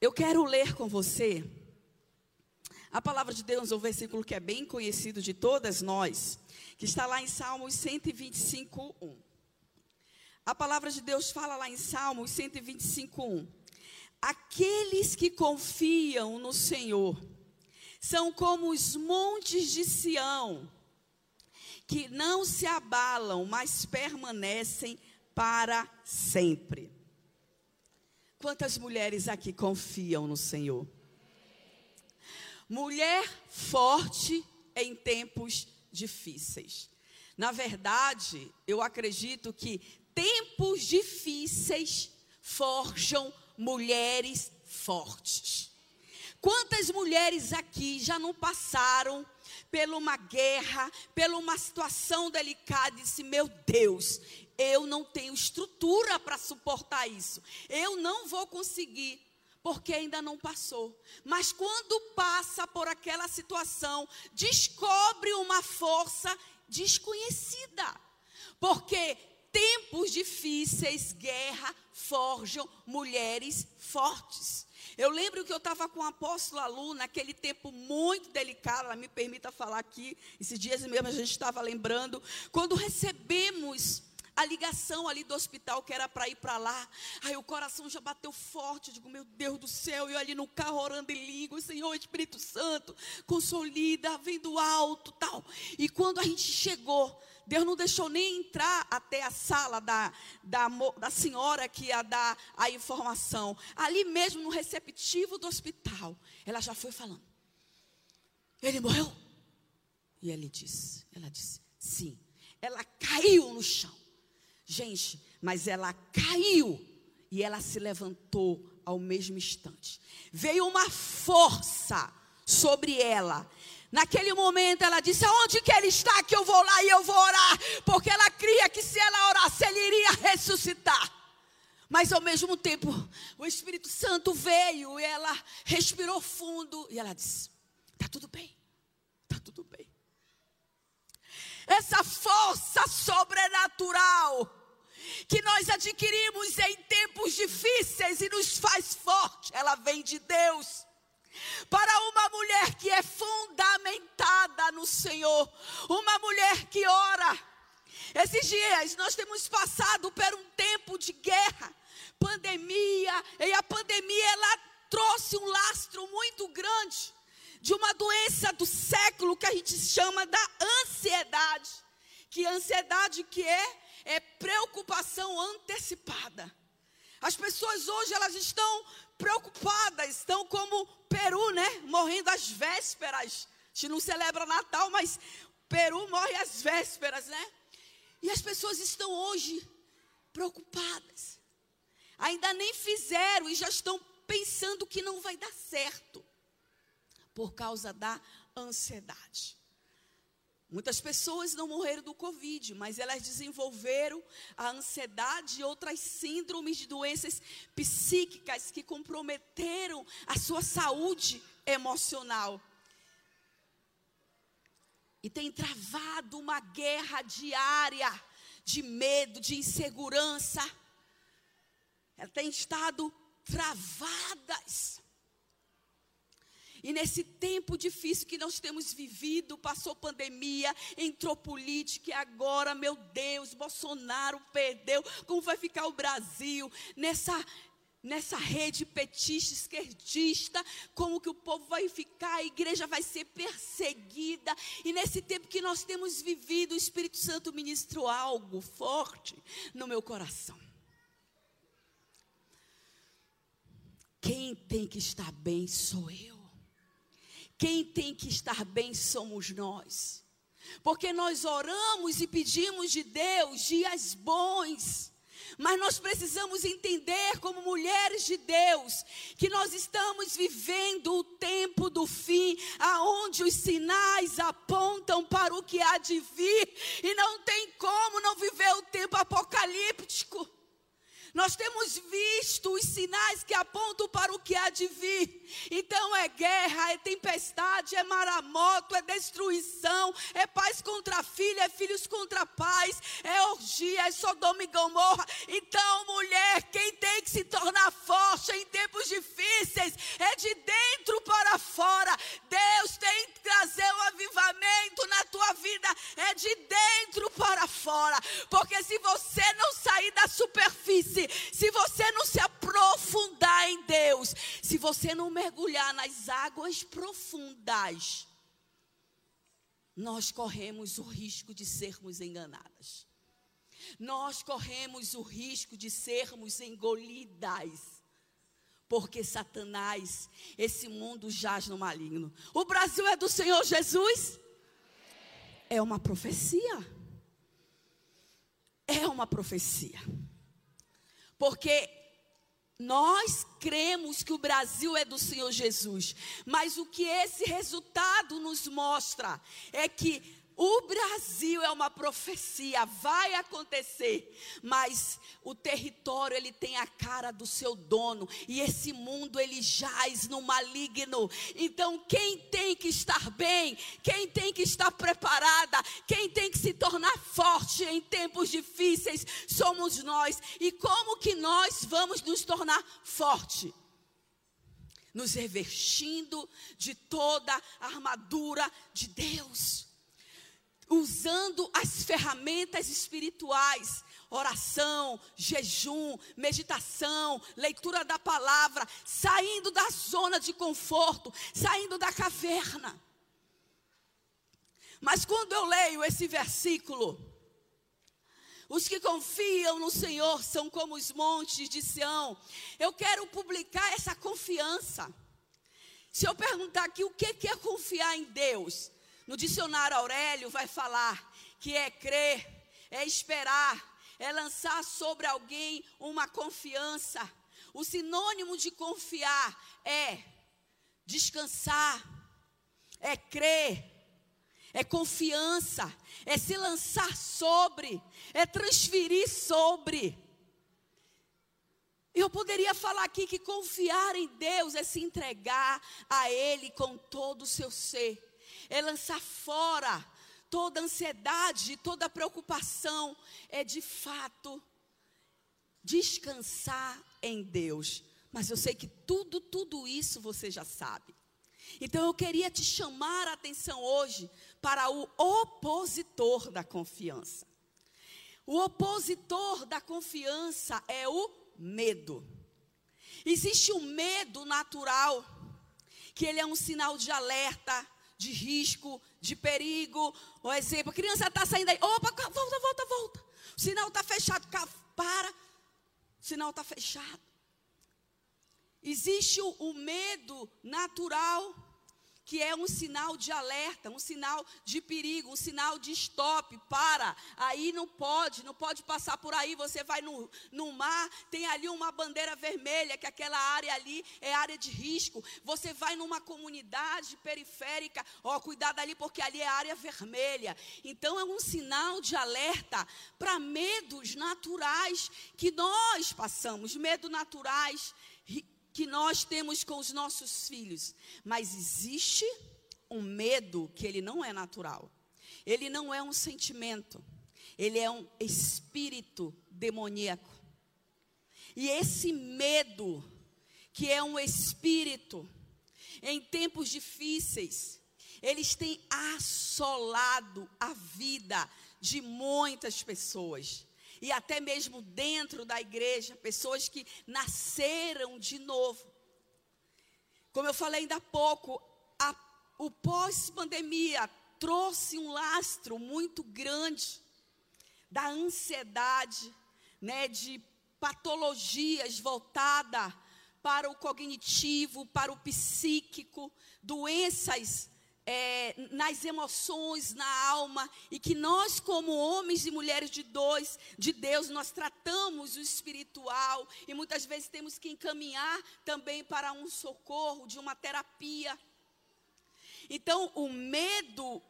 Eu quero ler com você a palavra de Deus, um versículo que é bem conhecido de todas nós, que está lá em Salmos 125, 1. A palavra de Deus fala lá em Salmos 125, 1. Aqueles que confiam no Senhor são como os montes de Sião, que não se abalam, mas permanecem para sempre. Quantas mulheres aqui confiam no Senhor? Mulher forte em tempos difíceis. Na verdade, eu acredito que tempos difíceis forjam mulheres fortes. Quantas mulheres aqui já não passaram por uma guerra, por uma situação delicada e disse: Meu Deus, eu não tenho estrutura para suportar isso, eu não vou conseguir, porque ainda não passou. Mas quando passa por aquela situação, descobre uma força desconhecida, porque tempos difíceis, guerra, forjam mulheres fortes. Eu lembro que eu estava com o apóstolo Alu naquele tempo muito delicado, ela me permita falar aqui, esses dias mesmo a gente estava lembrando, quando recebemos a ligação ali do hospital que era para ir para lá. Aí o coração já bateu forte. Eu digo, meu Deus do céu, eu ali no carro orando em língua, Senhor Espírito Santo, consolida, vem do alto, tal. E quando a gente chegou, Deus não deixou nem entrar até a sala da, da, da senhora que ia dar a informação. Ali mesmo no receptivo do hospital, ela já foi falando. Ele morreu? E ele disse, ela disse, sim. Ela caiu no chão. Gente, mas ela caiu e ela se levantou ao mesmo instante. Veio uma força sobre ela Naquele momento ela disse: Aonde que ele está? Que eu vou lá e eu vou orar. Porque ela cria que se ela orasse, ele iria ressuscitar. Mas ao mesmo tempo, o Espírito Santo veio e ela respirou fundo e ela disse: Está tudo bem, está tudo bem. Essa força sobrenatural que nós adquirimos em tempos difíceis e nos faz forte, ela vem de Deus para uma mulher que é fundamentada no Senhor, uma mulher que ora. Esses dias nós temos passado por um tempo de guerra, pandemia, e a pandemia ela trouxe um lastro muito grande de uma doença do século que a gente chama da ansiedade. Que ansiedade que é é preocupação antecipada. As pessoas hoje elas estão preocupadas, estão como Peru, né? Morrendo às vésperas. A gente não celebra Natal, mas Peru morre às vésperas, né? E as pessoas estão hoje preocupadas. Ainda nem fizeram e já estão pensando que não vai dar certo por causa da ansiedade. Muitas pessoas não morreram do Covid, mas elas desenvolveram a ansiedade e outras síndromes de doenças psíquicas que comprometeram a sua saúde emocional. E tem travado uma guerra diária de medo, de insegurança. Elas têm estado travadas. E nesse tempo difícil que nós temos vivido, passou pandemia, entrou política e agora, meu Deus, Bolsonaro perdeu. Como vai ficar o Brasil nessa nessa rede petista, esquerdista, como que o povo vai ficar, a igreja vai ser perseguida. E nesse tempo que nós temos vivido, o Espírito Santo ministrou algo forte no meu coração. Quem tem que estar bem sou eu. Quem tem que estar bem somos nós. Porque nós oramos e pedimos de Deus dias bons. Mas nós precisamos entender, como mulheres de Deus, que nós estamos vivendo o tempo do fim, aonde os sinais apontam para o que há de vir, e não tem como não viver o tempo apocalíptico. Nós temos visto os sinais que apontam para o que há de vir. Então é guerra, é tempestade, é maramoto, é destruição, é pais contra filha, é filhos contra pais, é orgia, é Sodoma e Gomorra. Então, mulher, quem tem que se tornar forte em tempos difíceis é de dentro para fora. Deus tem que trazer um avivamento na tua vida, é de dentro para fora. Porque águas profundas, nós corremos o risco de sermos enganadas. Nós corremos o risco de sermos engolidas. Porque Satanás, esse mundo jaz no maligno. O Brasil é do Senhor Jesus? É uma profecia. É uma profecia. Porque nós cremos que o Brasil é do Senhor Jesus, mas o que esse resultado nos mostra é que o Brasil é uma profecia, vai acontecer, mas o território ele tem a cara do seu dono e esse mundo ele jaz no maligno. Então quem tem que estar bem, quem tem que estar preparada, quem tem que se tornar forte em tempos difíceis somos nós. E como que nós vamos nos tornar forte? Nos revestindo de toda a armadura de Deus usando as ferramentas espirituais, oração, jejum, meditação, leitura da palavra, saindo da zona de conforto, saindo da caverna. Mas quando eu leio esse versículo, os que confiam no Senhor são como os montes de Sião. Eu quero publicar essa confiança. Se eu perguntar aqui o que é confiar em Deus, no dicionário Aurélio vai falar que é crer, é esperar, é lançar sobre alguém uma confiança. O sinônimo de confiar é descansar, é crer, é confiança, é se lançar sobre, é transferir sobre. Eu poderia falar aqui que confiar em Deus é se entregar a Ele com todo o seu ser é lançar fora toda ansiedade, toda preocupação, é de fato descansar em Deus. Mas eu sei que tudo, tudo isso você já sabe. Então eu queria te chamar a atenção hoje para o opositor da confiança. O opositor da confiança é o medo. Existe o medo natural, que ele é um sinal de alerta, de risco, de perigo. Um exemplo, a criança está saindo aí, opa, volta, volta, volta. O sinal está fechado, para. O sinal está fechado. Existe o, o medo natural que é um sinal de alerta, um sinal de perigo, um sinal de stop, para, aí não pode, não pode passar por aí, você vai no, no mar, tem ali uma bandeira vermelha, que aquela área ali é área de risco, você vai numa comunidade periférica, ó, cuidado ali, porque ali é área vermelha, então é um sinal de alerta para medos naturais que nós passamos, medos naturais, que nós temos com os nossos filhos, mas existe um medo que ele não é natural. Ele não é um sentimento, ele é um espírito demoníaco. E esse medo, que é um espírito, em tempos difíceis, eles têm assolado a vida de muitas pessoas e até mesmo dentro da igreja, pessoas que nasceram de novo. Como eu falei ainda há pouco, a, o pós-pandemia trouxe um lastro muito grande da ansiedade, né, de patologias voltada para o cognitivo, para o psíquico, doenças é, nas emoções, na alma, e que nós, como homens e mulheres de dois, de Deus, nós tratamos o espiritual e muitas vezes temos que encaminhar também para um socorro, de uma terapia. Então, o medo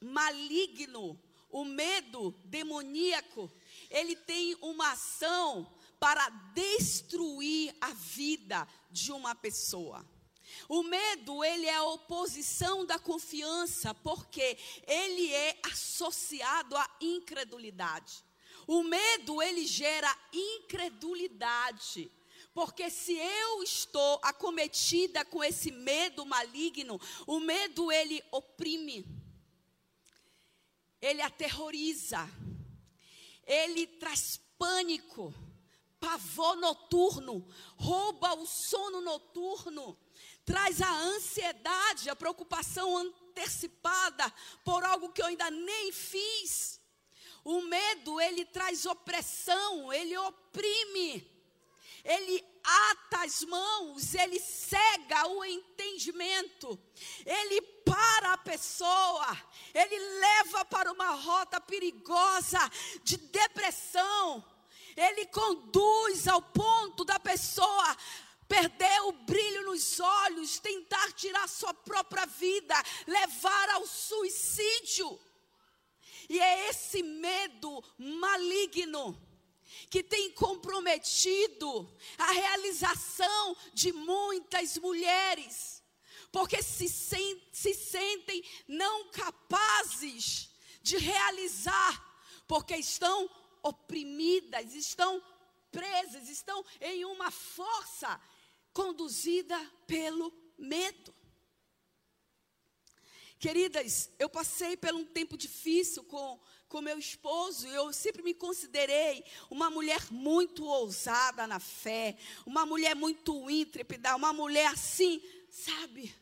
maligno, o medo demoníaco, ele tem uma ação para destruir a vida de uma pessoa. O medo, ele é a oposição da confiança, porque ele é associado à incredulidade. O medo, ele gera incredulidade. Porque se eu estou acometida com esse medo maligno, o medo ele oprime, ele aterroriza, ele traz pânico, pavor noturno, rouba o sono noturno, traz a ansiedade, a preocupação antecipada por algo que eu ainda nem fiz. O medo, ele traz opressão, ele oprime, ele ata as mãos, ele cega o entendimento, ele para a pessoa, ele leva para uma rota perigosa de depressão, ele conduz ao ponto da pessoa perder o brilho nos olhos, tentar tirar sua própria vida, levar ao suicídio. E é esse medo maligno que tem comprometido a realização de muitas mulheres, porque se, se sentem não capazes de realizar, porque estão oprimidas, estão presas, estão em uma força conduzida pelo medo. Queridas, eu passei por um tempo difícil com com meu esposo, eu sempre me considerei uma mulher muito ousada na fé, uma mulher muito intrépida, uma mulher assim, sabe?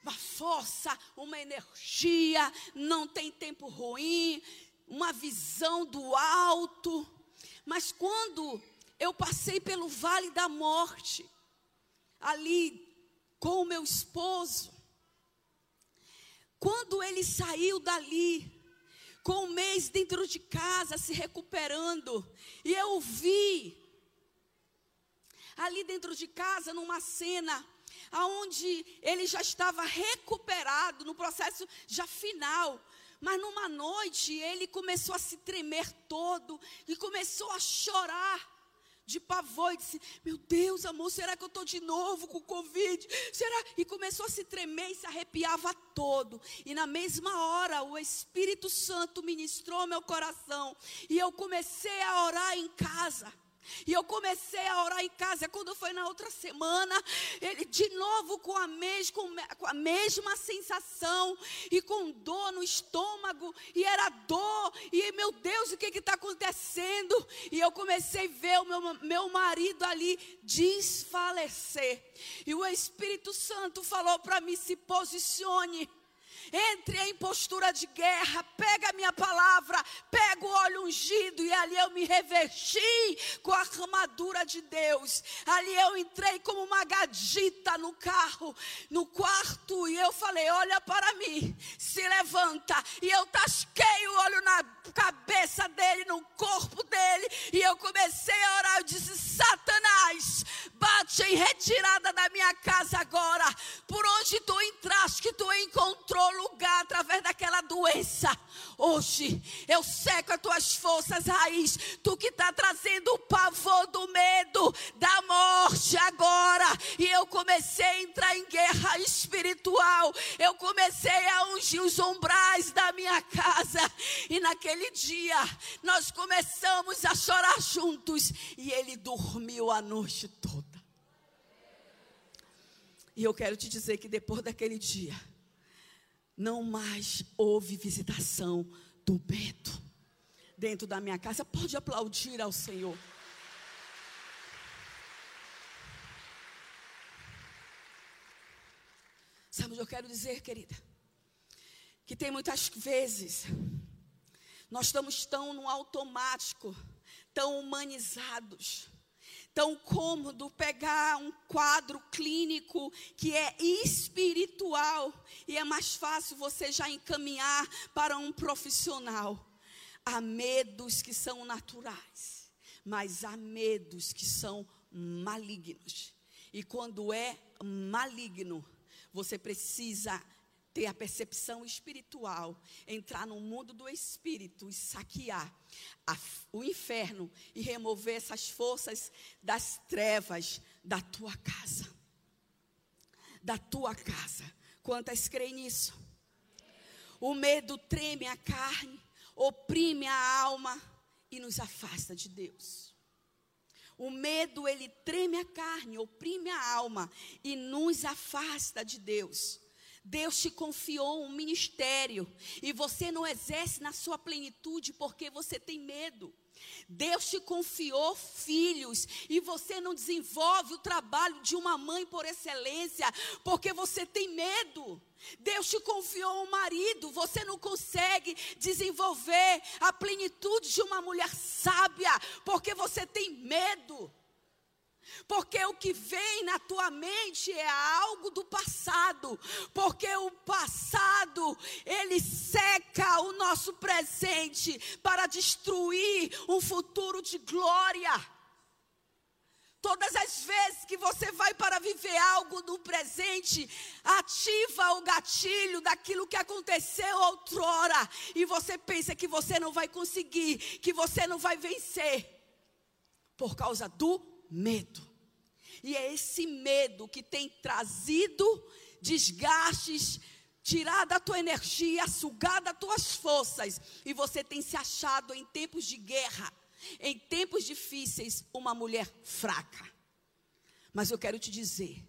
Uma força, uma energia, não tem tempo ruim, uma visão do alto. Mas quando eu passei pelo vale da morte, ali com o meu esposo, quando ele saiu dali, com um mês dentro de casa, se recuperando, e eu vi, ali dentro de casa, numa cena, aonde ele já estava recuperado, no processo já final, mas numa noite ele começou a se tremer todo e começou a chorar de pavor e disse: Meu Deus, amor, será que eu estou de novo com Covid? Será? E começou a se tremer e se arrepiava todo. E na mesma hora o Espírito Santo ministrou meu coração. E eu comecei a orar em casa. E eu comecei a orar em casa. Quando foi na outra semana, ele de novo com a, mes, com, com a mesma sensação e com dor no estômago. E era dor. E meu Deus, o que está acontecendo? E eu comecei a ver o meu, meu marido ali desfalecer. E o Espírito Santo falou para mim: se posicione. Entre em postura de guerra, pega a minha palavra, pega o óleo ungido e ali eu me revesti com a armadura de Deus. Ali eu entrei como uma gadita no carro, no quarto e eu falei: "Olha para mim, se levanta". E eu tasquei o óleo na cabeça dele, no corpo dele, e eu comecei a orar, eu disse: "Satanás, bate em retirada da minha casa agora. Por onde tu entraste, que tu encontrou lugar através daquela doença. Hoje eu seco as tuas forças, raiz. Tu que está trazendo o pavor do medo, da morte agora. E eu comecei a entrar em guerra espiritual. Eu comecei a ungir os umbrais da minha casa. E naquele dia nós começamos a chorar juntos. E ele dormiu a noite toda. E eu quero te dizer que depois daquele dia não mais houve visitação do medo dentro da minha casa. Pode aplaudir ao Senhor. Sabe o que eu quero dizer, querida? Que tem muitas vezes nós estamos tão no automático, tão humanizados, tão cômodo pegar um quadro clínico que é espiritual e é mais fácil você já encaminhar para um profissional. Há medos que são naturais, mas há medos que são malignos. E quando é maligno, você precisa ter a percepção espiritual, entrar no mundo do espírito e saquear a, o inferno e remover essas forças das trevas da tua casa. Da tua casa. Quantas creem nisso? O medo treme a carne, oprime a alma e nos afasta de Deus. O medo, ele treme a carne, oprime a alma e nos afasta de Deus. Deus te confiou um ministério e você não exerce na sua plenitude porque você tem medo. Deus te confiou filhos e você não desenvolve o trabalho de uma mãe por excelência porque você tem medo. Deus te confiou um marido, você não consegue desenvolver a plenitude de uma mulher sábia porque você tem medo. Porque o que vem na tua mente é algo do passado. Porque o passado, ele seca o nosso presente para destruir um futuro de glória. Todas as vezes que você vai para viver algo no presente, ativa o gatilho daquilo que aconteceu outrora. E você pensa que você não vai conseguir, que você não vai vencer. Por causa do medo. E é esse medo que tem trazido desgastes, tirado a tua energia, sugado as tuas forças. E você tem se achado em tempos de guerra, em tempos difíceis, uma mulher fraca. Mas eu quero te dizer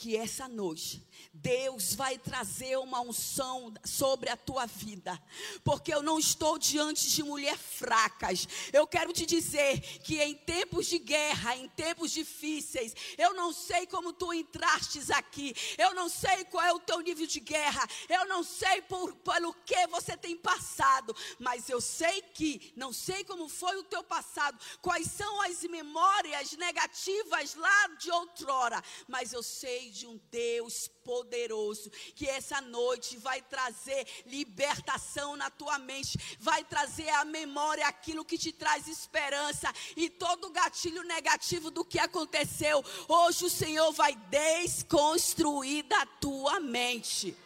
que essa noite Deus vai trazer uma unção sobre a tua vida, porque eu não estou diante de mulheres fracas. Eu quero te dizer que em tempos de guerra, em tempos difíceis, eu não sei como tu entrastes aqui, eu não sei qual é o teu nível de guerra, eu não sei por, pelo que você tem passado, mas eu sei que, não sei como foi o teu passado, quais são as memórias negativas lá de outrora, mas eu sei de um Deus poderoso, que essa noite vai trazer libertação na tua mente, vai trazer à memória aquilo que te traz esperança e todo gatilho negativo do que aconteceu. Hoje o Senhor vai desconstruir da tua mente.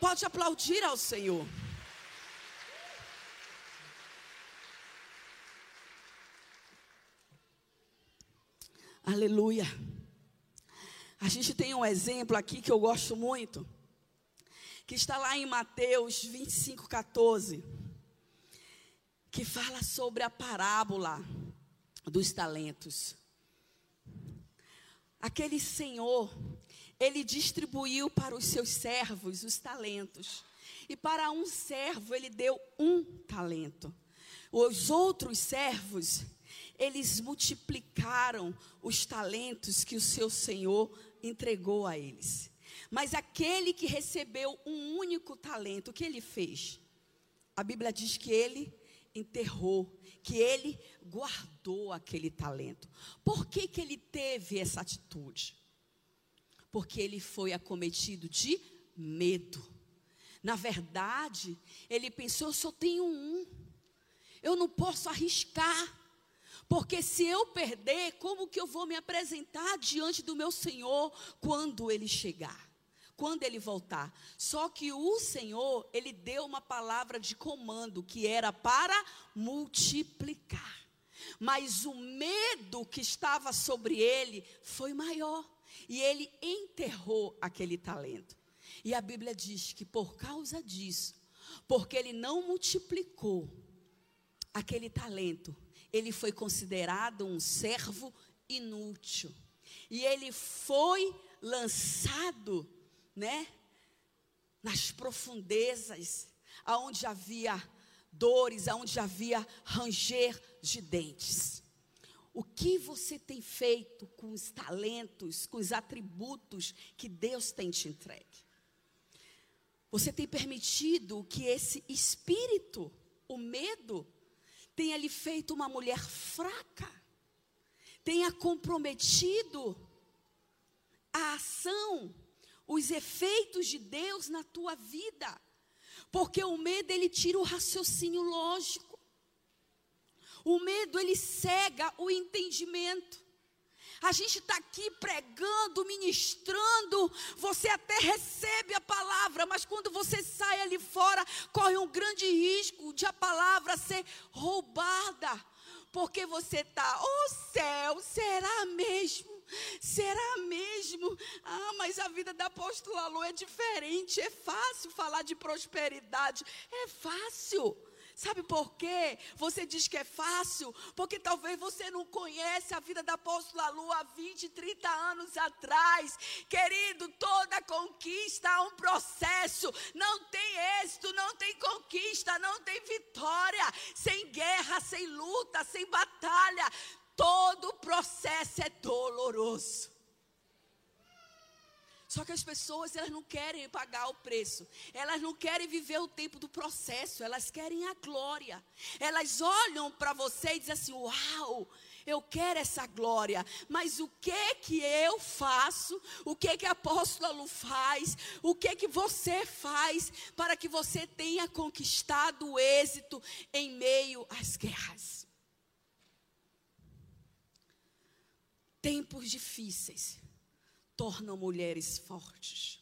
Pode aplaudir ao Senhor. Aleluia. A gente tem um exemplo aqui que eu gosto muito, que está lá em Mateus 25, 14, que fala sobre a parábola dos talentos. Aquele senhor, ele distribuiu para os seus servos os talentos. E para um servo ele deu um talento. Os outros servos, eles multiplicaram os talentos que o seu senhor entregou a eles. Mas aquele que recebeu um único talento, o que ele fez? A Bíblia diz que ele enterrou, que ele guardou aquele talento. Por que, que ele teve essa atitude? Porque ele foi acometido de medo. Na verdade, ele pensou: eu só tenho um, eu não posso arriscar. Porque se eu perder, como que eu vou me apresentar diante do meu Senhor quando ele chegar? Quando ele voltar? Só que o Senhor, ele deu uma palavra de comando que era para multiplicar. Mas o medo que estava sobre ele foi maior. E ele enterrou aquele talento. E a Bíblia diz que por causa disso, porque ele não multiplicou aquele talento, ele foi considerado um servo inútil. E ele foi lançado, né, nas profundezas, aonde havia dores, aonde havia ranger de dentes. O que você tem feito com os talentos, com os atributos que Deus tem te entregue? Você tem permitido que esse espírito, o medo, tenha lhe feito uma mulher fraca, tenha comprometido a ação, os efeitos de Deus na tua vida, porque o medo ele tira o raciocínio lógico, o medo ele cega o entendimento. A gente está aqui pregando, ministrando, você até recebe a palavra, mas quando você sai ali fora, corre um grande risco de a palavra ser roubada. Porque você está, oh céu, será mesmo? Será mesmo? Ah, mas a vida da apóstola Lu é diferente. É fácil falar de prosperidade. É fácil. Sabe por quê? Você diz que é fácil, porque talvez você não conhece a vida da apóstola Lu há 20, 30 anos atrás. Querido, toda conquista há um processo. Não tem êxito, não tem conquista, não tem vitória. Sem guerra, sem luta, sem batalha. Todo processo é doloroso. Só que as pessoas, elas não querem pagar o preço. Elas não querem viver o tempo do processo. Elas querem a glória. Elas olham para você e dizem assim: Uau, eu quero essa glória. Mas o que que eu faço? O que que a apóstola Lu faz? O que que você faz para que você tenha conquistado o êxito em meio às guerras? Tempos difíceis tornam mulheres fortes.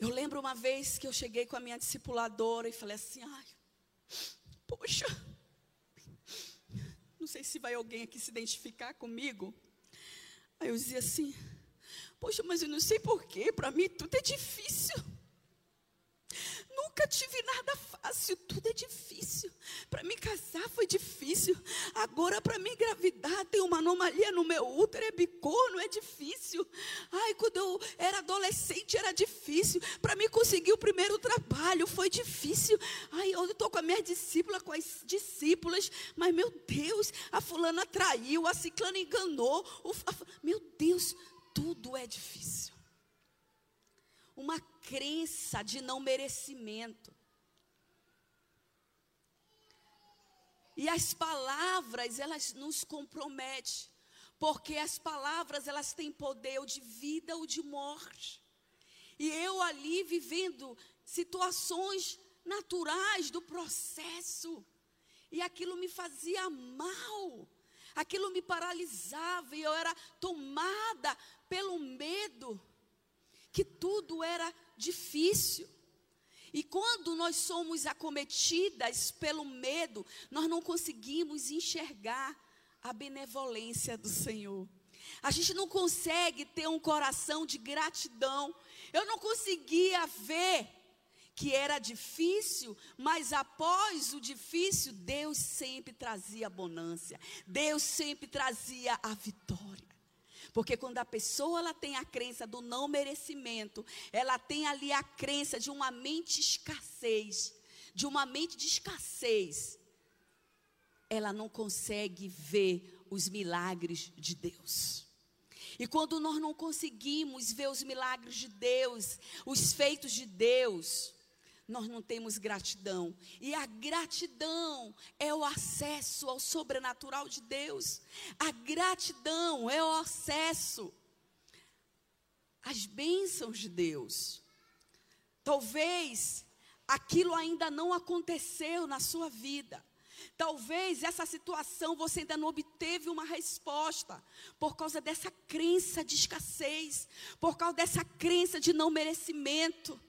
Eu lembro uma vez que eu cheguei com a minha discipuladora e falei assim: ai, poxa, não sei se vai alguém aqui se identificar comigo. Aí eu dizia assim: poxa, mas eu não sei porquê, para mim tudo é difícil. Nunca tive nada fácil, tudo é difícil. Para me casar foi difícil. Agora, para me engravidar, tem uma anomalia no meu útero, é bicorno, é difícil. Ai, quando eu era adolescente era difícil. Para me conseguir o primeiro trabalho foi difícil. Ai, eu estou com a minha discípula, com as discípulas, mas meu Deus, a fulana traiu, a ciclana enganou. O, a, meu Deus, tudo é difícil uma crença de não merecimento. E as palavras, elas nos comprometem, porque as palavras, elas têm poder ou de vida ou de morte. E eu ali vivendo situações naturais do processo, e aquilo me fazia mal, aquilo me paralisava, e eu era tomada pelo medo que tudo era difícil. E quando nós somos acometidas pelo medo, nós não conseguimos enxergar a benevolência do Senhor. A gente não consegue ter um coração de gratidão. Eu não conseguia ver que era difícil, mas após o difícil, Deus sempre trazia bonância. Deus sempre trazia a vitória. Porque quando a pessoa ela tem a crença do não merecimento, ela tem ali a crença de uma mente escassez, de uma mente de escassez, ela não consegue ver os milagres de Deus. E quando nós não conseguimos ver os milagres de Deus, os feitos de Deus, nós não temos gratidão. E a gratidão é o acesso ao sobrenatural de Deus. A gratidão é o acesso às bênçãos de Deus. Talvez aquilo ainda não aconteceu na sua vida. Talvez essa situação você ainda não obteve uma resposta por causa dessa crença de escassez, por causa dessa crença de não merecimento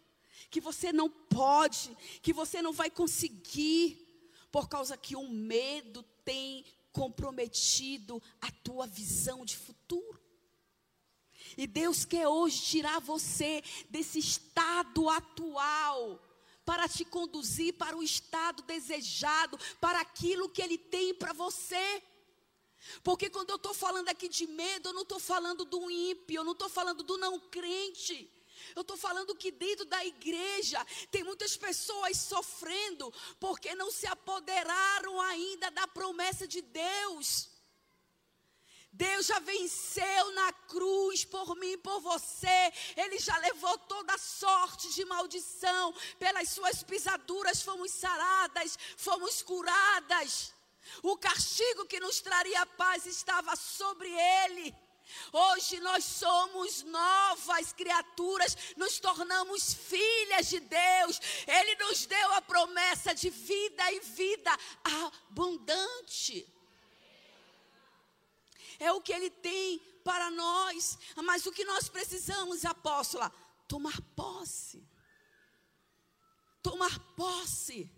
que você não pode, que você não vai conseguir, por causa que o medo tem comprometido a tua visão de futuro. E Deus quer hoje tirar você desse estado atual para te conduzir para o estado desejado, para aquilo que Ele tem para você. Porque quando eu estou falando aqui de medo, eu não estou falando do ímpio, eu não estou falando do não crente. Eu estou falando que dentro da igreja tem muitas pessoas sofrendo porque não se apoderaram ainda da promessa de Deus. Deus já venceu na cruz por mim e por você. Ele já levou toda sorte de maldição. Pelas suas pisaduras fomos saradas, fomos curadas. O castigo que nos traria paz estava sobre ele. Hoje nós somos novas criaturas, nos tornamos filhas de Deus. Ele nos deu a promessa de vida e vida abundante. é o que Ele tem para nós. Mas o que nós precisamos, apóstola? Tomar posse. Tomar posse.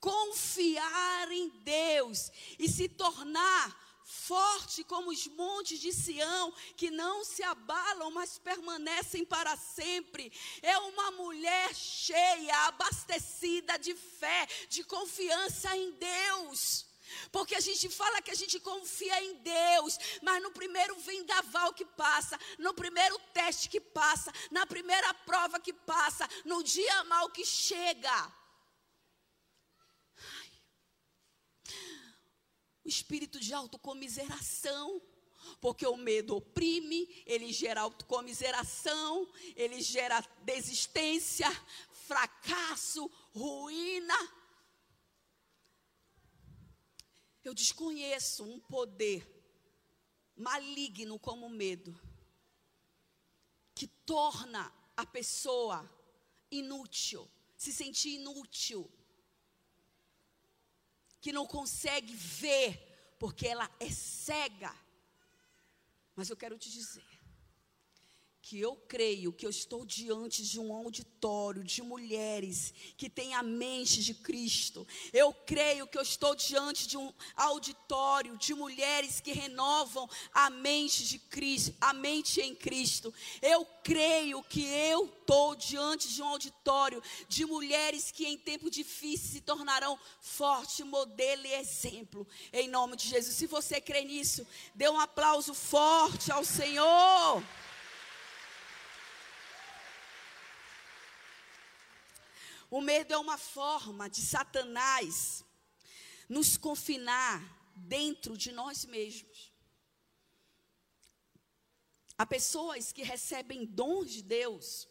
Confiar em Deus e se tornar forte como os montes de Sião, que não se abalam, mas permanecem para sempre. É uma mulher cheia, abastecida de fé, de confiança em Deus. Porque a gente fala que a gente confia em Deus, mas no primeiro vendaval que passa, no primeiro teste que passa, na primeira prova que passa, no dia mal que chega. O espírito de autocomiseração. Porque o medo oprime, ele gera autocomiseração, ele gera desistência, fracasso, ruína. Eu desconheço um poder maligno como o medo, que torna a pessoa inútil, se sentir inútil, que não consegue ver, porque ela é cega. Mas eu quero te dizer, que eu creio que eu estou diante de um auditório de mulheres que têm a mente de Cristo. Eu creio que eu estou diante de um auditório de mulheres que renovam a mente de Cristo, a mente em Cristo. Eu creio que eu estou diante de um auditório de mulheres que em tempo difícil se tornarão forte, modelo e exemplo. Em nome de Jesus. Se você crê nisso, dê um aplauso forte ao Senhor. O medo é uma forma de Satanás nos confinar dentro de nós mesmos. Há pessoas que recebem dons de Deus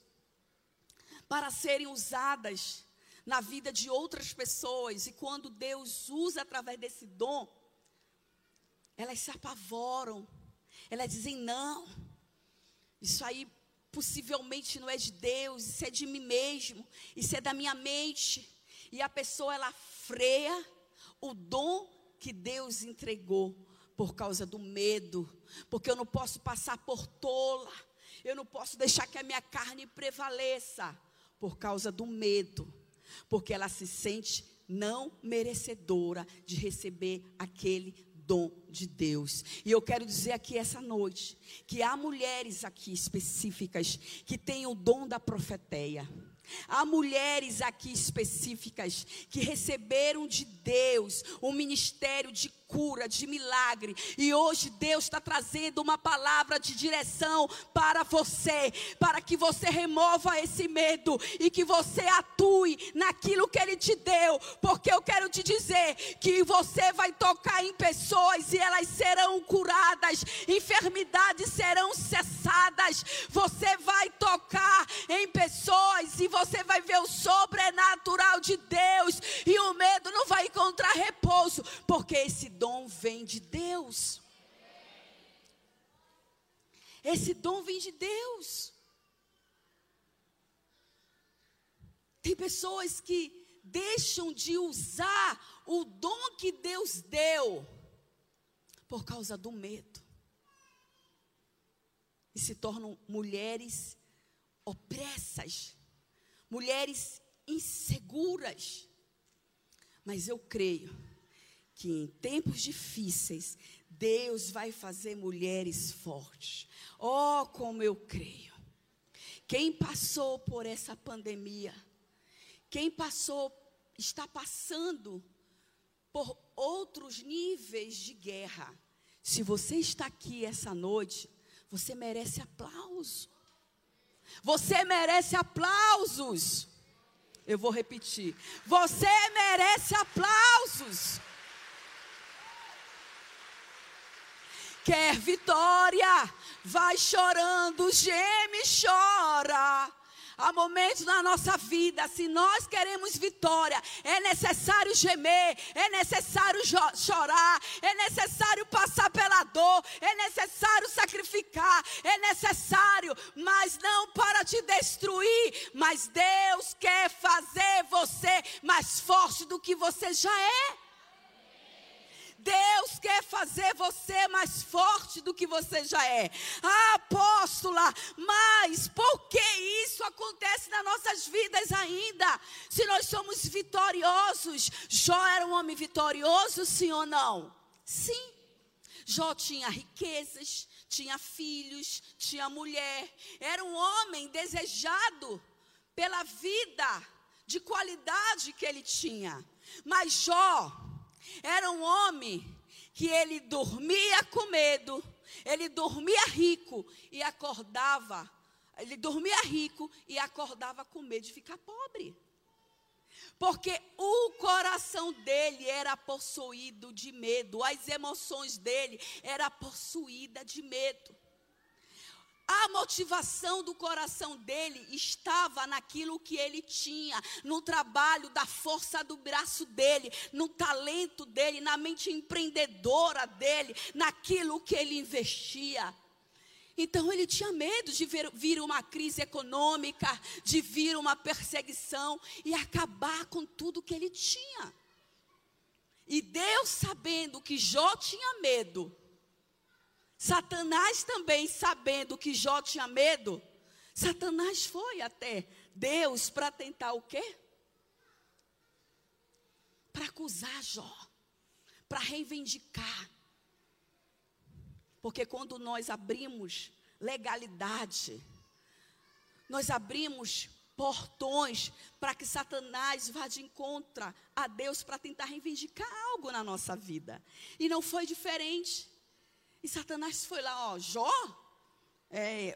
para serem usadas na vida de outras pessoas, e quando Deus usa através desse dom, elas se apavoram, elas dizem: não, isso aí possivelmente não é de Deus, isso é de mim mesmo, isso é da minha mente. E a pessoa ela freia o dom que Deus entregou por causa do medo, porque eu não posso passar por tola, eu não posso deixar que a minha carne prevaleça por causa do medo, porque ela se sente não merecedora de receber aquele dom de Deus. E eu quero dizer aqui essa noite que há mulheres aqui específicas que têm o dom da profeteia. Há mulheres aqui específicas que receberam de Deus um ministério de cura, de milagre. E hoje Deus está trazendo uma palavra de direção para você, para que você remova esse medo e que você atue naquilo que Ele te deu. Porque eu quero te dizer que você vai tocar em pessoas e elas serão curadas, enfermidades serão cessadas. Você vai tocar em pessoas e você vai ver o sobrenatural de Deus e o medo não vai encontrar repouso, porque esse vem de Deus. Esse dom vem de Deus. Tem pessoas que deixam de usar o dom que Deus deu por causa do medo. E se tornam mulheres opressas, mulheres inseguras. Mas eu creio que em tempos difíceis, Deus vai fazer mulheres fortes. Oh, como eu creio. Quem passou por essa pandemia, quem passou, está passando por outros níveis de guerra. Se você está aqui essa noite, você merece aplauso. Você merece aplausos. Eu vou repetir. Você merece aplausos. Quer vitória? Vai chorando, geme, chora. Há momentos na nossa vida, se nós queremos vitória, é necessário gemer, é necessário chorar, é necessário passar pela dor, é necessário sacrificar, é necessário, mas não para te destruir. Mas Deus quer fazer você mais forte do que você já é. Deus quer fazer você mais forte do que você já é. Apóstola, mas por que isso acontece nas nossas vidas ainda? Se nós somos vitoriosos, Jó era um homem vitorioso, sim ou não? Sim. Jó tinha riquezas, tinha filhos, tinha mulher, era um homem desejado pela vida de qualidade que ele tinha. Mas Jó era um homem que ele dormia com medo, ele dormia rico e acordava, ele dormia rico e acordava com medo de ficar pobre. Porque o coração dele era possuído de medo, as emoções dele era possuída de medo. A motivação do coração dele estava naquilo que ele tinha, no trabalho da força do braço dele, no talento dele, na mente empreendedora dele, naquilo que ele investia. Então ele tinha medo de ver, vir uma crise econômica, de vir uma perseguição e acabar com tudo que ele tinha. E Deus, sabendo que Jó tinha medo, Satanás também, sabendo que Jó tinha medo, Satanás foi até Deus para tentar o quê? Para acusar Jó, para reivindicar. Porque quando nós abrimos legalidade, nós abrimos portões para que Satanás vá de encontro a Deus para tentar reivindicar algo na nossa vida. E não foi diferente. E Satanás foi lá, ó, Jó, é,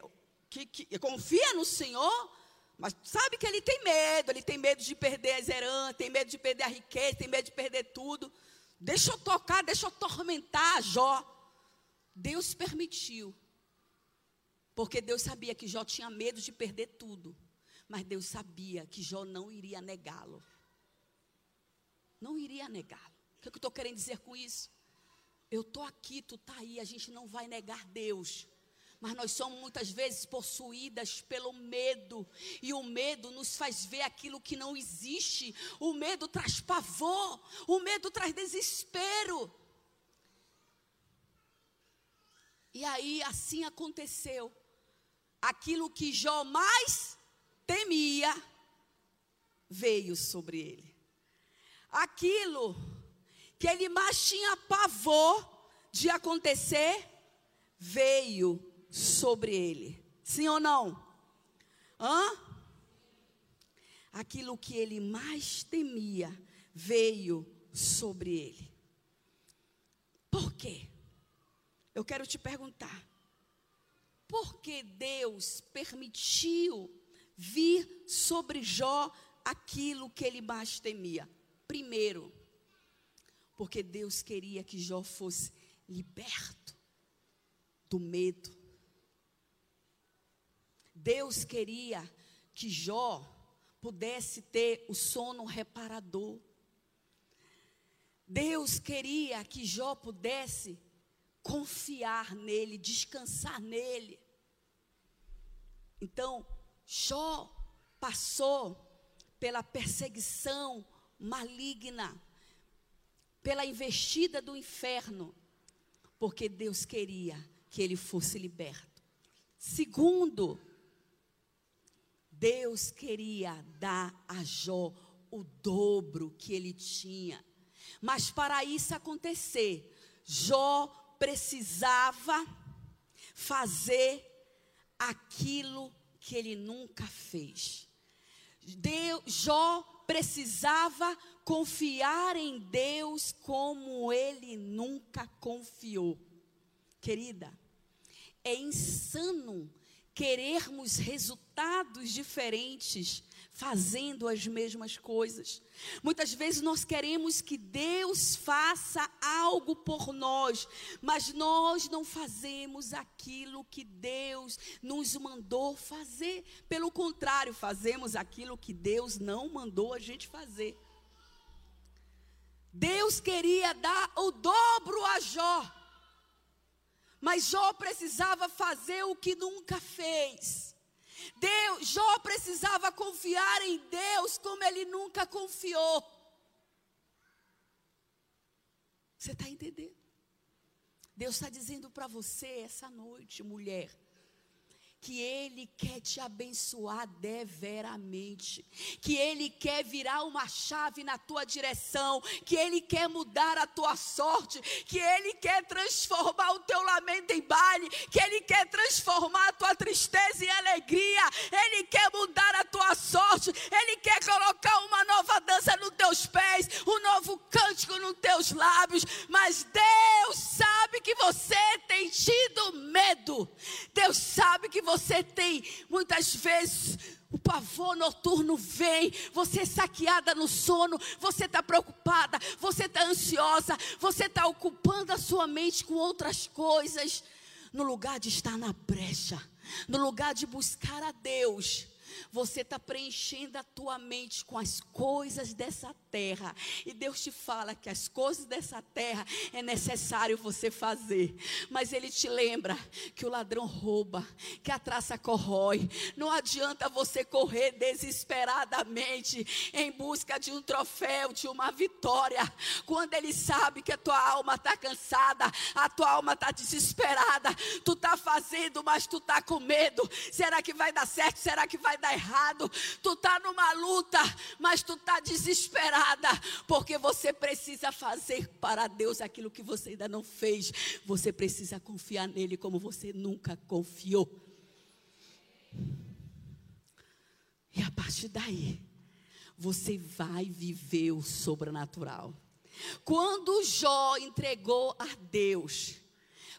que, que, confia no Senhor, mas sabe que ele tem medo, ele tem medo de perder as heranças, tem medo de perder a riqueza, tem medo de perder tudo. Deixa eu tocar, deixa eu tormentar Jó. Deus permitiu, porque Deus sabia que Jó tinha medo de perder tudo, mas Deus sabia que Jó não iria negá-lo. Não iria negá-lo. O que eu estou querendo dizer com isso? Eu estou aqui, tu está aí, a gente não vai negar Deus. Mas nós somos muitas vezes possuídas pelo medo, e o medo nos faz ver aquilo que não existe. O medo traz pavor, o medo traz desespero. E aí assim aconteceu. Aquilo que Jó mais temia veio sobre ele. Aquilo que ele mais tinha pavor de acontecer, veio sobre ele. Sim ou não? Hã? Aquilo que ele mais temia veio sobre ele. Por quê? Eu quero te perguntar. Por que Deus permitiu vir sobre Jó aquilo que ele mais temia? Primeiro, porque Deus queria que Jó fosse liberto do medo. Deus queria que Jó pudesse ter o sono reparador. Deus queria que Jó pudesse confiar nele, descansar nele. Então, Jó passou pela perseguição maligna pela investida do inferno, porque Deus queria que ele fosse liberto. Segundo, Deus queria dar a Jó o dobro que ele tinha. Mas para isso acontecer, Jó precisava fazer aquilo que ele nunca fez. Deus, Jó precisava confiar em Deus como ele nunca confiou. Querida, é insano querermos resultados diferentes fazendo as mesmas coisas. Muitas vezes nós queremos que Deus faça algo por nós, mas nós não fazemos aquilo que Deus nos mandou fazer. Pelo contrário, fazemos aquilo que Deus não mandou a gente fazer. Deus queria dar o dobro a Jó. Mas Jó precisava fazer o que nunca fez. Deus, Jó precisava confiar em Deus como ele nunca confiou. Você está entendendo? Deus está dizendo para você essa noite, mulher que Ele quer te abençoar deveramente, que Ele quer virar uma chave na tua direção, que Ele quer mudar a tua sorte, que Ele quer transformar o teu lamento em baile, que Ele quer transformar a tua tristeza em alegria, Ele quer mudar a tua sorte, Ele quer colocar uma nova dança nos teus pés, um novo cântico nos teus lábios, mas Deus sabe que você tem tido medo, Deus sabe que você tem muitas vezes o pavor noturno vem, você é saqueada no sono, você está preocupada, você está ansiosa, você está ocupando a sua mente com outras coisas, no lugar de estar na brecha, no lugar de buscar a Deus. Você está preenchendo a tua mente com as coisas dessa terra. E Deus te fala que as coisas dessa terra é necessário você fazer. Mas Ele te lembra que o ladrão rouba, que a traça corrói. Não adianta você correr desesperadamente em busca de um troféu, de uma vitória. Quando Ele sabe que a tua alma está cansada, a tua alma está desesperada. Tu está fazendo, mas tu está com medo. Será que vai dar certo? Será que vai dar errado? Tu está numa luta, mas tu está desesperado porque você precisa fazer para Deus aquilo que você ainda não fez. Você precisa confiar nele como você nunca confiou. E a partir daí, você vai viver o sobrenatural. Quando Jó entregou a Deus,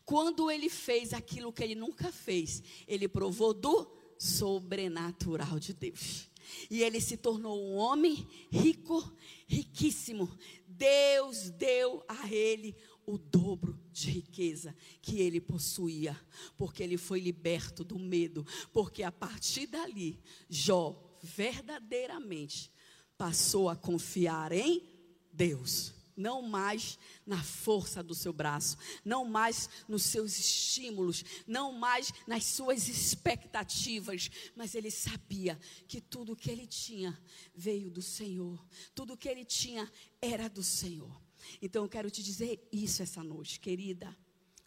quando ele fez aquilo que ele nunca fez, ele provou do sobrenatural de Deus. E ele se tornou um homem rico, riquíssimo. Deus deu a ele o dobro de riqueza que ele possuía, porque ele foi liberto do medo, porque a partir dali, Jó verdadeiramente passou a confiar em Deus não mais na força do seu braço, não mais nos seus estímulos, não mais nas suas expectativas, mas ele sabia que tudo que ele tinha veio do Senhor, tudo que ele tinha era do Senhor. Então eu quero te dizer isso essa noite, querida,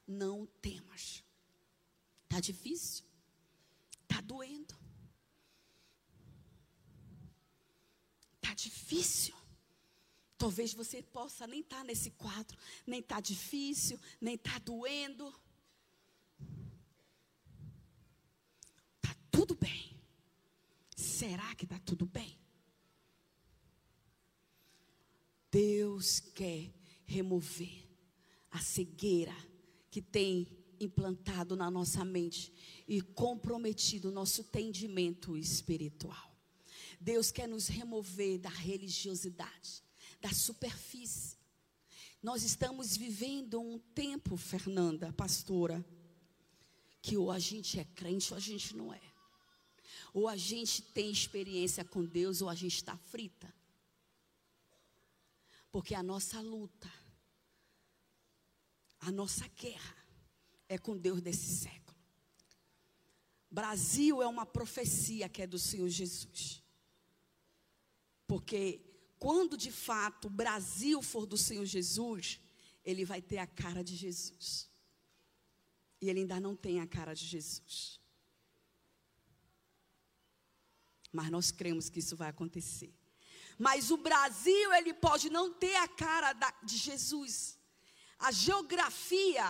não temas. Tá difícil? Tá doendo? Tá difícil? Talvez você possa nem estar tá nesse quadro, nem está difícil, nem está doendo. Está tudo bem. Será que está tudo bem? Deus quer remover a cegueira que tem implantado na nossa mente e comprometido o nosso entendimento espiritual. Deus quer nos remover da religiosidade da superfície. Nós estamos vivendo um tempo, Fernanda, pastora, que ou a gente é crente ou a gente não é. Ou a gente tem experiência com Deus ou a gente está frita. Porque a nossa luta, a nossa guerra é com Deus desse século. Brasil é uma profecia que é do Senhor Jesus. Porque quando de fato o Brasil for do Senhor Jesus, ele vai ter a cara de Jesus. E ele ainda não tem a cara de Jesus. Mas nós cremos que isso vai acontecer. Mas o Brasil, ele pode não ter a cara da, de Jesus. A geografia,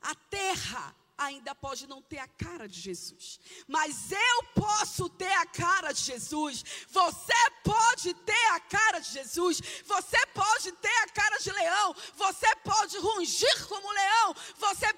a terra, ainda pode não ter a cara de Jesus, mas eu posso ter a cara de Jesus. Você pode ter a cara de Jesus. Você pode ter a cara de leão. Você pode rungir como leão. Você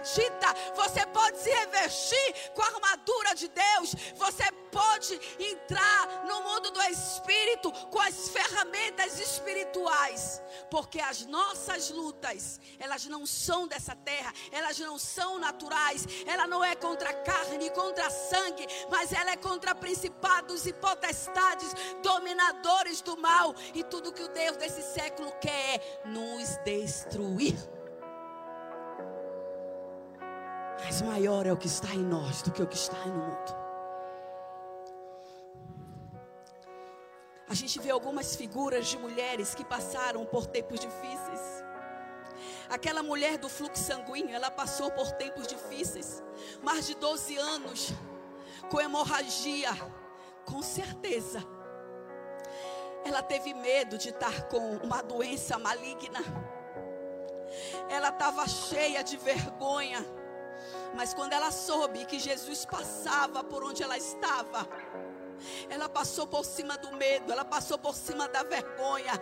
gadita. Você pode se revestir com a armadura de Deus. Você pode entrar no mundo do espírito com as ferramentas espirituais, porque as nossas lutas, elas não são dessa terra, elas não são naturais, ela não é contra carne, contra sangue, mas ela é contra principados e potestades, dominadores do mal, e tudo que o Deus desse século quer é nos destruir. Mas maior é o que está em nós do que o que está no mundo. A gente vê algumas figuras de mulheres que passaram por tempos difíceis. Aquela mulher do fluxo sanguíneo, ela passou por tempos difíceis, mais de 12 anos, com hemorragia, com certeza. Ela teve medo de estar com uma doença maligna. Ela estava cheia de vergonha. Mas quando ela soube que Jesus passava por onde ela estava, ela passou por cima do medo, ela passou por cima da vergonha.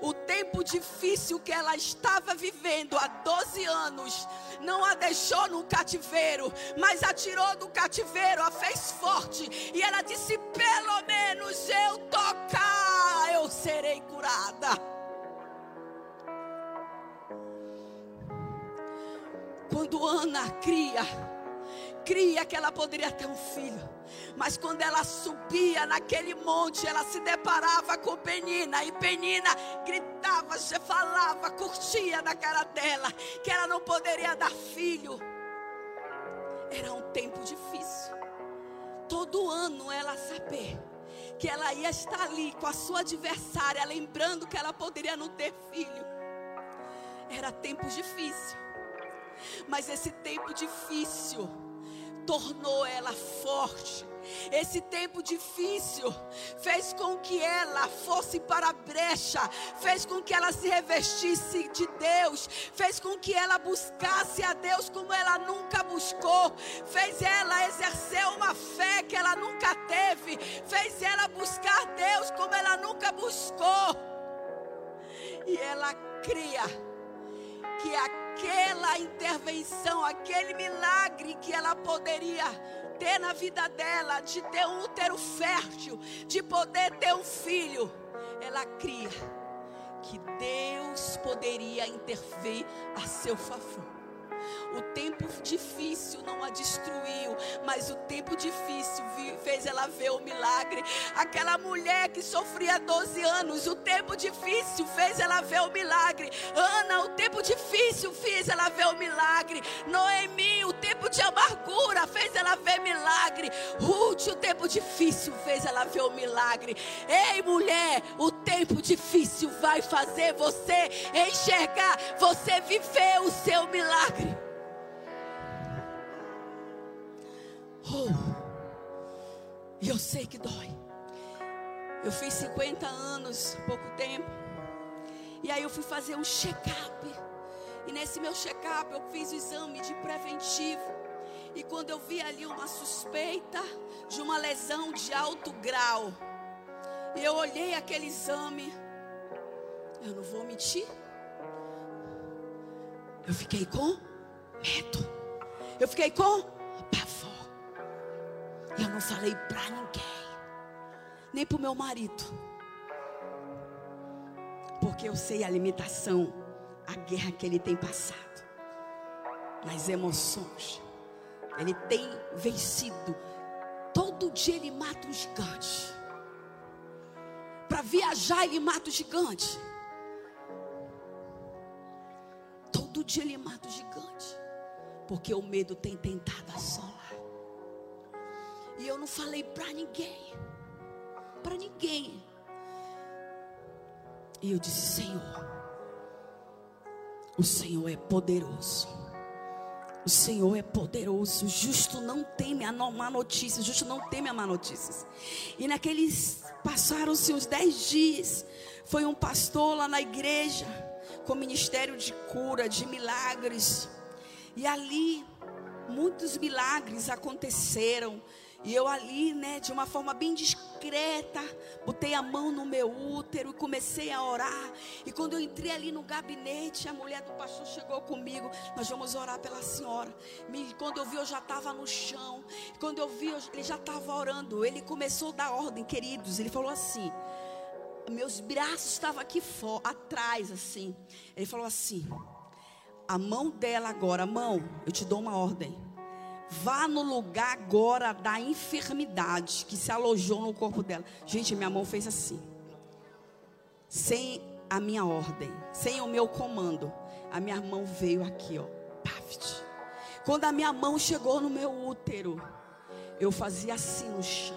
O tempo difícil que ela estava vivendo há 12 anos não a deixou no cativeiro, mas a tirou do cativeiro, a fez forte. E ela disse: Pelo menos eu tocar, eu serei curada. Quando Ana cria, cria que ela poderia ter um filho. Mas quando ela subia naquele monte, ela se deparava com Penina. E Penina gritava, falava, curtia na cara dela que ela não poderia dar filho. Era um tempo difícil. Todo ano ela saber que ela ia estar ali com a sua adversária, lembrando que ela poderia não ter filho. Era tempo difícil. Mas esse tempo difícil tornou ela forte. Esse tempo difícil fez com que ela fosse para a brecha, fez com que ela se revestisse de Deus, fez com que ela buscasse a Deus como ela nunca buscou, fez ela exercer uma fé que ela nunca teve, fez ela buscar Deus como ela nunca buscou. E ela cria que aquela intervenção, aquele milagre que ela poderia ter na vida dela, de ter um útero fértil, de poder ter um filho, ela cria que Deus poderia intervir a seu favor. O tempo difícil não a destruiu, mas o tempo difícil fez ela ver o milagre. Aquela mulher que sofria 12 anos, o tempo difícil fez ela ver o milagre. Ana, o tempo difícil fez ela ver o milagre. Noemi, o tempo de amargura fez ela ver milagre. Ruth, o tempo difícil fez ela ver o milagre. Ei, mulher, o tempo difícil vai fazer você enxergar, você viver o seu milagre. Eu sei que dói. Eu fiz 50 anos, pouco tempo. E aí eu fui fazer um check-up. E nesse meu check-up eu fiz o exame de preventivo. E quando eu vi ali uma suspeita de uma lesão de alto grau, e eu olhei aquele exame, eu não vou mentir. Eu fiquei com medo. Eu fiquei com pavor. Eu não falei para ninguém, nem para o meu marido, porque eu sei a limitação, a guerra que ele tem passado, nas emoções. Ele tem vencido. Todo dia ele mata um gigante. Para viajar, ele mata o gigante. Todo dia ele mata o gigante. Porque o medo tem tentado assolar. E eu não falei para ninguém. Para ninguém. E eu disse: Senhor, o Senhor é poderoso. O Senhor é poderoso. O justo não teme a má notícia. O justo não teme a má notícia. E naqueles passaram-se uns dez dias. Foi um pastor lá na igreja com ministério de cura, de milagres. E ali muitos milagres aconteceram. E eu ali, né, de uma forma bem discreta, botei a mão no meu útero e comecei a orar. E quando eu entrei ali no gabinete, a mulher do pastor chegou comigo. Nós vamos orar pela senhora. E quando eu vi, eu já estava no chão. Quando eu vi, ele já estava orando. Ele começou a dar ordem, queridos. Ele falou assim: meus braços estavam aqui atrás, assim. Ele falou assim: a mão dela agora, mão, eu te dou uma ordem. Vá no lugar agora da enfermidade que se alojou no corpo dela. Gente, minha mão fez assim. Sem a minha ordem, sem o meu comando. A minha mão veio aqui, ó. Paft. Quando a minha mão chegou no meu útero, eu fazia assim no chão.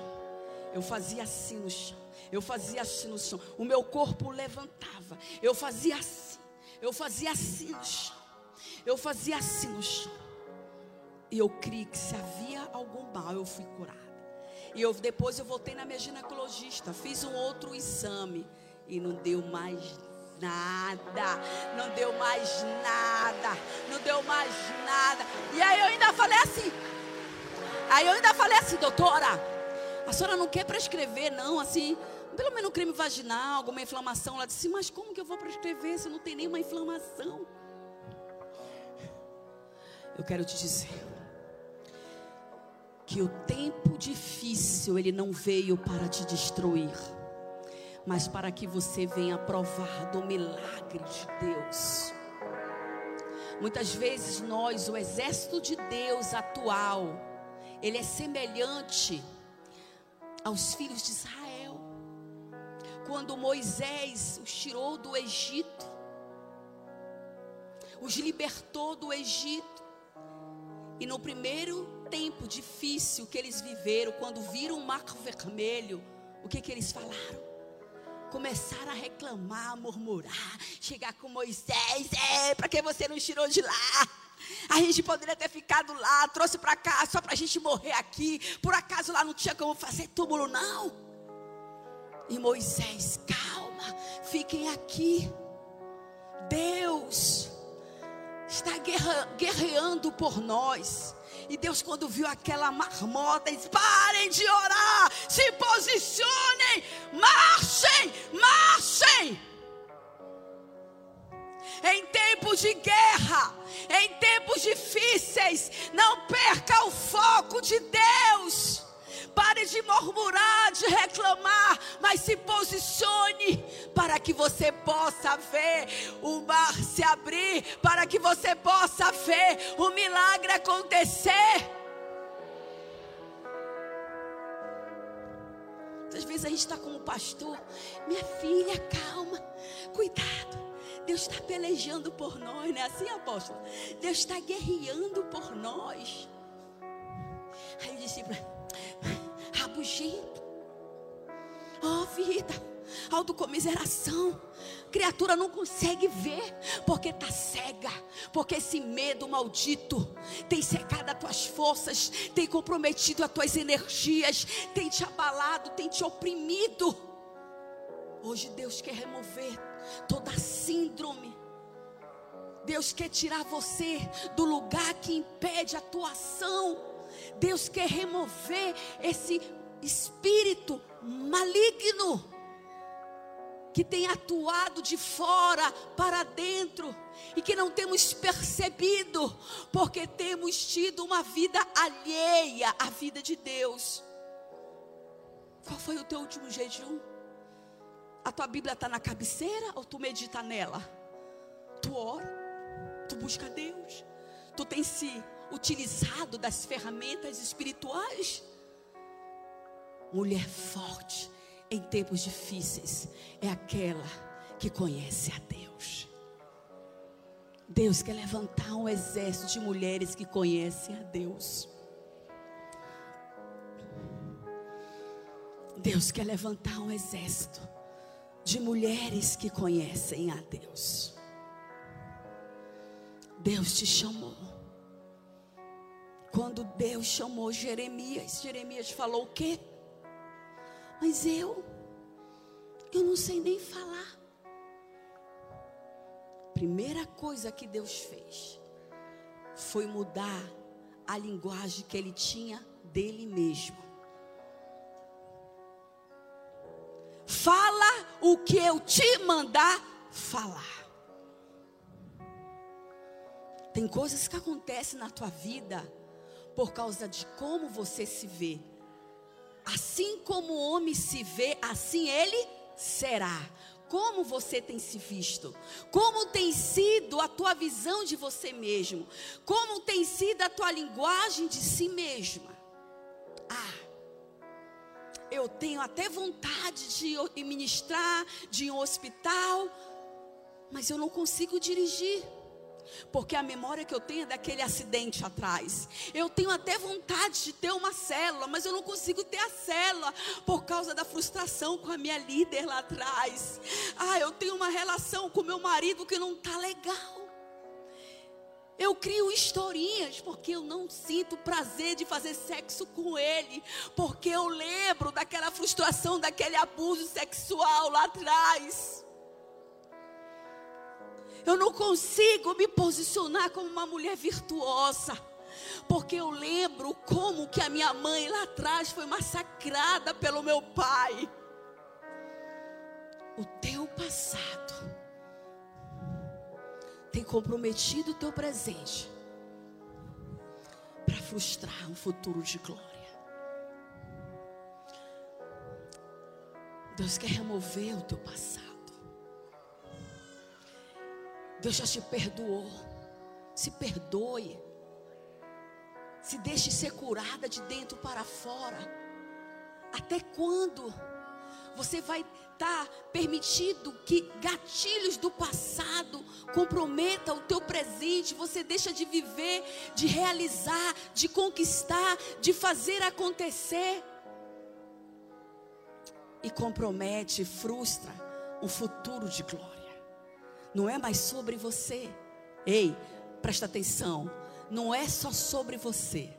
Eu fazia assim no chão. Eu fazia assim no chão. O meu corpo levantava. Eu fazia assim. Eu fazia assim no chão. Eu fazia assim no chão. E eu criei que se havia algum mal, eu fui curada. E eu, depois eu voltei na minha ginecologista, fiz um outro exame e não deu mais nada, não deu mais nada, não deu mais nada. E aí eu ainda falei assim, aí eu ainda falei assim, doutora, a senhora não quer prescrever, não, assim, pelo menos um creme vaginal, alguma inflamação. Ela disse, mas como que eu vou prescrever se não tem nenhuma inflamação? Eu quero te dizer que o tempo difícil ele não veio para te destruir, mas para que você venha provar do milagre de Deus. Muitas vezes nós, o exército de Deus atual, ele é semelhante aos filhos de Israel. Quando Moisés os tirou do Egito, os libertou do Egito, e no primeiro tempo difícil que eles viveram, quando viram o mar vermelho, o que que eles falaram? Começaram a reclamar, a murmurar, chegar com Moisés, é, para que você não tirou de lá? A gente poderia ter ficado lá, trouxe para cá só para a gente morrer aqui. Por acaso lá não tinha como fazer túmulo, não? E Moisés, calma, fiquem aqui. Deus está guerreando por nós. E Deus, quando viu aquela marmota, disse: parem de orar, se posicionem, marchem, marchem. Em tempos de guerra, em tempos difíceis, não perca o foco de Deus. Pare de murmurar, de reclamar, mas se posicione para que você possa ver o mar se abrir, para que você possa ver o milagre acontecer. Às vezes a gente está como pastor, minha filha, calma, cuidado. Deus está pelejando por nós, não é assim, apóstolo? Deus está guerreando por nós. Aí eu disse rabugento. Oh, vida, autocomiseração. Criatura não consegue ver, porque está cega, porque esse medo maldito tem secado as tuas forças, tem comprometido as tuas energias, tem te abalado, tem te oprimido. Hoje Deus quer remover toda síndrome. Deus quer tirar você do lugar que impede a tua ação. Deus quer remover esse espírito maligno que tem atuado de fora para dentro e que não temos percebido, porque temos tido uma vida alheia à vida de Deus. Qual foi o teu último jejum? A tua Bíblia está na cabeceira ou tu medita nela? Tu ora, tu busca Deus, tu tem se utilizado das ferramentas espirituais? Mulher forte em tempos difíceis é aquela que conhece a Deus. Deus quer levantar um exército de mulheres que conhecem a Deus. Deus quer levantar um exército de mulheres que conhecem a Deus. Deus te chamou. Quando Deus chamou Jeremias, Jeremias falou o quê? Mas eu, eu não sei nem falar. Primeira coisa que Deus fez foi mudar a linguagem que ele tinha dele mesmo. Fala o que eu te mandar falar. Tem coisas que acontecem na tua vida por causa de como você se vê. Assim como o homem se vê, assim ele será. Como você tem se visto? Como tem sido a tua visão de você mesmo? Como tem sido a tua linguagem de si mesma? Ah, eu tenho até vontade de ministrar, de ir um hospital, mas eu não consigo dirigir. Porque a memória que eu tenho é daquele acidente atrás. Eu tenho até vontade de ter uma célula, mas eu não consigo ter a célula por causa da frustração com a minha líder lá atrás. Ah, eu tenho uma relação com meu marido que não está legal. Eu crio historinhas porque eu não sinto prazer de fazer sexo com ele, porque eu lembro daquela frustração, daquele abuso sexual lá atrás. Eu não consigo me posicionar como uma mulher virtuosa. Porque eu lembro como que a minha mãe lá atrás foi massacrada pelo meu pai. O teu passado tem comprometido o teu presente para frustrar um futuro de glória. Deus quer remover o teu passado. Deus já te perdoou. Se perdoe. Se deixe ser curada de dentro para fora. Até quando você vai estar tá permitido que gatilhos do passado comprometam o teu presente? Você deixa de viver, de realizar, de conquistar, de fazer acontecer. E compromete, frustra um futuro de glória não é mais sobre você. Ei, presta atenção, não é só sobre você.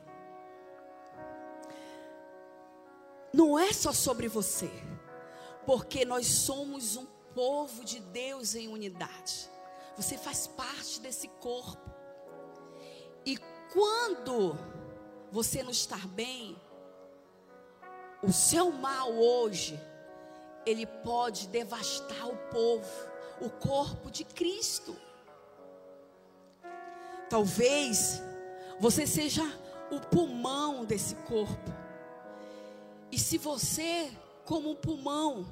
Não é só sobre você, porque nós somos um povo de Deus em unidade. Você faz parte desse corpo. E quando você não está bem, o seu mal hoje, ele pode devastar o povo o corpo de Cristo. Talvez você seja o pulmão desse corpo. E se você, como pulmão,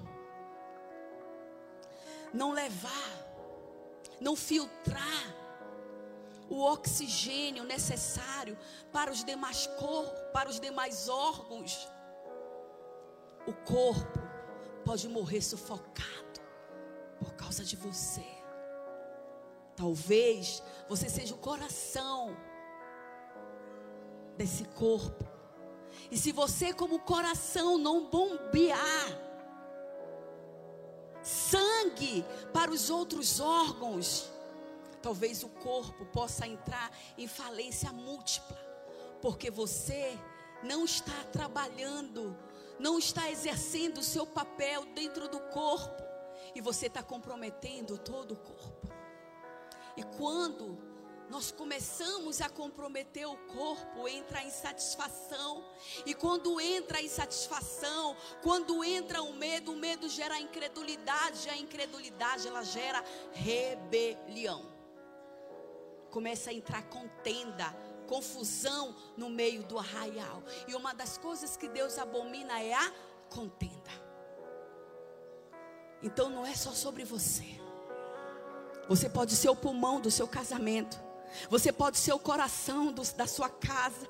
não levar, não filtrar o oxigênio necessário para os demais corpos, para os demais órgãos, o corpo pode morrer sufocado por causa de você. Talvez você seja o coração desse corpo. E se você, como coração, não bombear sangue para os outros órgãos, talvez o corpo possa entrar em falência múltipla, porque você não está trabalhando, não está exercendo o seu papel dentro do corpo e você está comprometendo todo o corpo. E quando nós começamos a comprometer o corpo, entra a insatisfação. E quando entra a insatisfação, quando entra o medo, o medo gera incredulidade, a incredulidade ela gera rebelião. Começa a entrar contenda, confusão no meio do arraial. E uma das coisas que Deus abomina é a contenda. Então não é só sobre você. Você pode ser o pulmão do seu casamento. Você pode ser o coração do, da sua casa.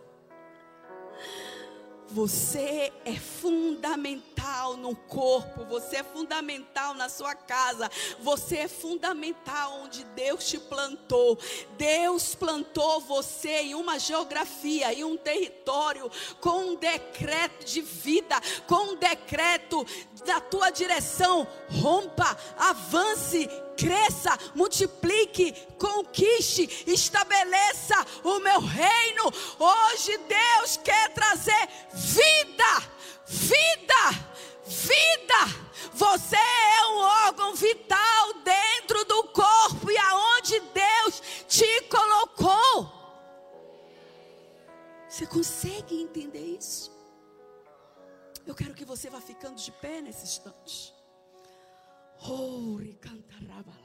Você é fundamental no corpo, você é fundamental na sua casa, você é fundamental onde Deus te plantou. Deus plantou você em uma geografia, em um território, com um decreto de vida, com um decreto da tua direção. Rompa, avance, cresça, multiplique, conquiste, estabeleça o meu reino. Hoje Deus quer trazer vida, vida, vida. Você é um órgão vital dentro do corpo e aonde Deus te colocou. Você consegue entender isso? Eu quero que você vá ficando de pé nesse instante. Oh, cantarabala.